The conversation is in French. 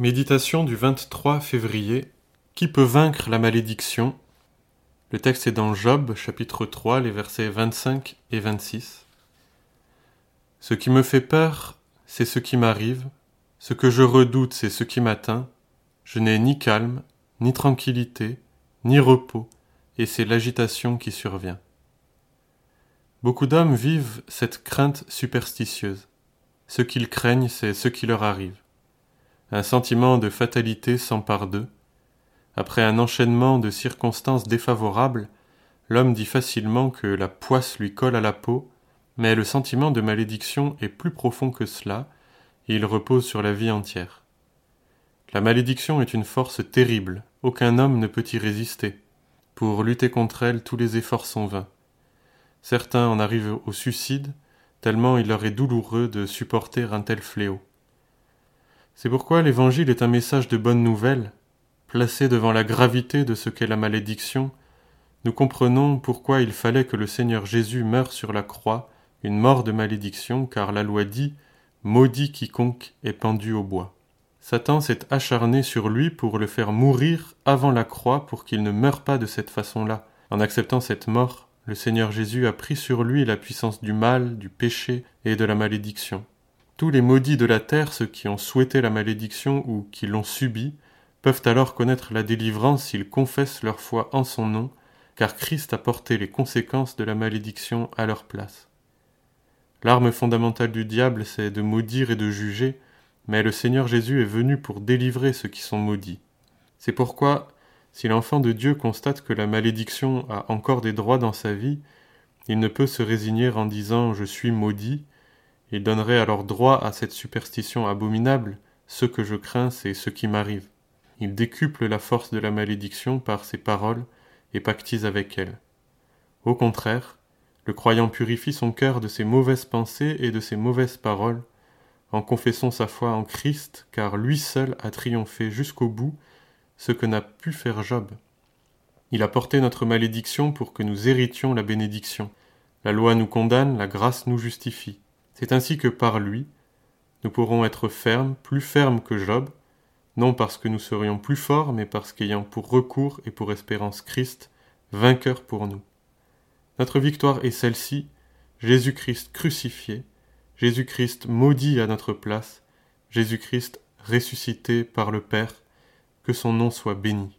Méditation du 23 février. Qui peut vaincre la malédiction? Le texte est dans Job, chapitre 3, les versets 25 et 26. Ce qui me fait peur, c'est ce qui m'arrive. Ce que je redoute, c'est ce qui m'atteint. Je n'ai ni calme, ni tranquillité, ni repos, et c'est l'agitation qui survient. Beaucoup d'hommes vivent cette crainte superstitieuse. Ce qu'ils craignent, c'est ce qui leur arrive. Un sentiment de fatalité s'empare d'eux. Après un enchaînement de circonstances défavorables, l'homme dit facilement que la poisse lui colle à la peau, mais le sentiment de malédiction est plus profond que cela, et il repose sur la vie entière. La malédiction est une force terrible, aucun homme ne peut y résister. Pour lutter contre elle, tous les efforts sont vains. Certains en arrivent au suicide, tellement il leur est douloureux de supporter un tel fléau. C'est pourquoi l'Évangile est un message de bonne nouvelle. Placé devant la gravité de ce qu'est la malédiction, nous comprenons pourquoi il fallait que le Seigneur Jésus meure sur la croix, une mort de malédiction, car la loi dit Maudit quiconque est pendu au bois. Satan s'est acharné sur lui pour le faire mourir avant la croix pour qu'il ne meure pas de cette façon-là. En acceptant cette mort, le Seigneur Jésus a pris sur lui la puissance du mal, du péché et de la malédiction. Tous les maudits de la terre, ceux qui ont souhaité la malédiction ou qui l'ont subie, peuvent alors connaître la délivrance s'ils confessent leur foi en son nom, car Christ a porté les conséquences de la malédiction à leur place. L'arme fondamentale du diable, c'est de maudire et de juger, mais le Seigneur Jésus est venu pour délivrer ceux qui sont maudits. C'est pourquoi, si l'enfant de Dieu constate que la malédiction a encore des droits dans sa vie, il ne peut se résigner en disant Je suis maudit, il donnerait alors droit à cette superstition abominable, ce que je crains, c'est ce qui m'arrive. Il décuple la force de la malédiction par ses paroles et pactise avec elle. Au contraire, le croyant purifie son cœur de ses mauvaises pensées et de ses mauvaises paroles, en confessant sa foi en Christ, car lui seul a triomphé jusqu'au bout, ce que n'a pu faire Job. Il a porté notre malédiction pour que nous héritions la bénédiction. La loi nous condamne, la grâce nous justifie. C'est ainsi que par lui, nous pourrons être fermes, plus fermes que Job, non parce que nous serions plus forts, mais parce qu'ayant pour recours et pour espérance Christ, vainqueur pour nous. Notre victoire est celle-ci, Jésus-Christ crucifié, Jésus-Christ maudit à notre place, Jésus-Christ ressuscité par le Père, que son nom soit béni.